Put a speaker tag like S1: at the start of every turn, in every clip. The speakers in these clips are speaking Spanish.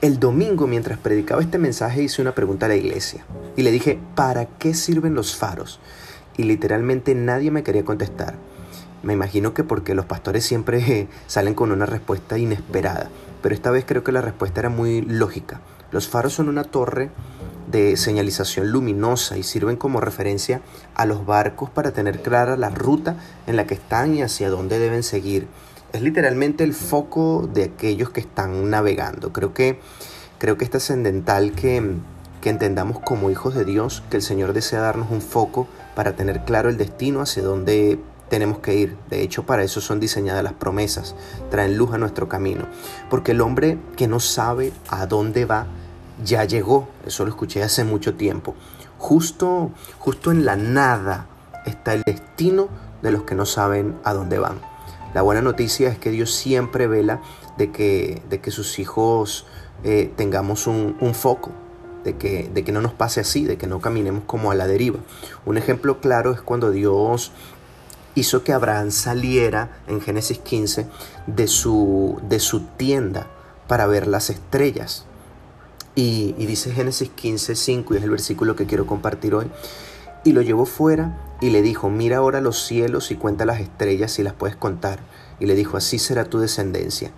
S1: El domingo, mientras predicaba este mensaje, hice una pregunta a la iglesia y le dije, ¿para qué sirven los faros? Y literalmente nadie me quería contestar. Me imagino que porque los pastores siempre salen con una respuesta inesperada, pero esta vez creo que la respuesta era muy lógica. Los faros son una torre de señalización luminosa y sirven como referencia a los barcos para tener clara la ruta en la que están y hacia dónde deben seguir. Es literalmente el foco de aquellos que están navegando. Creo que, creo que es trascendental que, entendamos como hijos de Dios que el Señor desea darnos un foco para tener claro el destino hacia dónde tenemos que ir. De hecho, para eso son diseñadas las promesas, traen luz a nuestro camino. Porque el hombre que no sabe a dónde va, ya llegó, eso lo escuché hace mucho tiempo. Justo, justo en la nada está el destino de los que no saben a dónde van. La buena noticia es que Dios siempre vela de que, de que sus hijos eh, tengamos un, foco, de que, de que, no nos pase así, de que no caminemos como a la deriva. Un ejemplo claro es cuando Dios hizo que Abraham saliera en Génesis 15 de su, de su tienda para ver las estrellas. Y, dice Génesis 15, 5, y es el versículo que quiero compartir hoy. Y lo llevó fuera y le dijo, mira ahora los cielos y cuenta las estrellas si las puedes contar. Y le dijo, así será tu descendencia.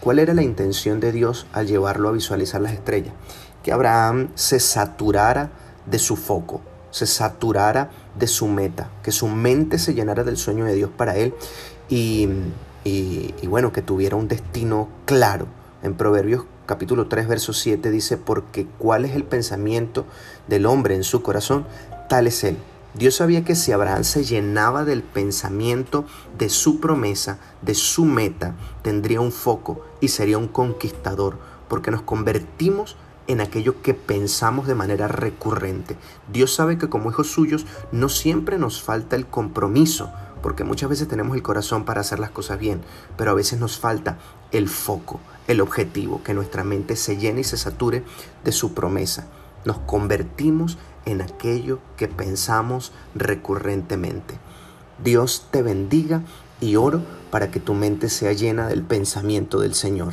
S1: ¿Cuál era la intención de Dios al llevarlo a visualizar las estrellas? Que Abraham se saturara de su foco, se saturara de su meta, que su mente se llenara del sueño de Dios para él y, y, bueno, que tuviera un destino claro. En Proverbios capítulo 3, verso 7 dice, porque cuál es el pensamiento del hombre en su corazón, tal es él. Dios sabía que si Abraham se llenaba del pensamiento de su promesa, de su meta, tendría un foco y sería un conquistador, porque nos convertimos en aquello que pensamos de manera recurrente. Dios sabe que como hijos suyos no siempre nos falta el compromiso, porque muchas veces tenemos el corazón para hacer las cosas bien, pero a veces nos falta el foco, el objetivo, que nuestra mente se llene y se sature de su promesa. Nos convertimos en aquello que pensamos recurrentemente. Dios te bendiga y oro para que tu mente sea llena del pensamiento del Señor.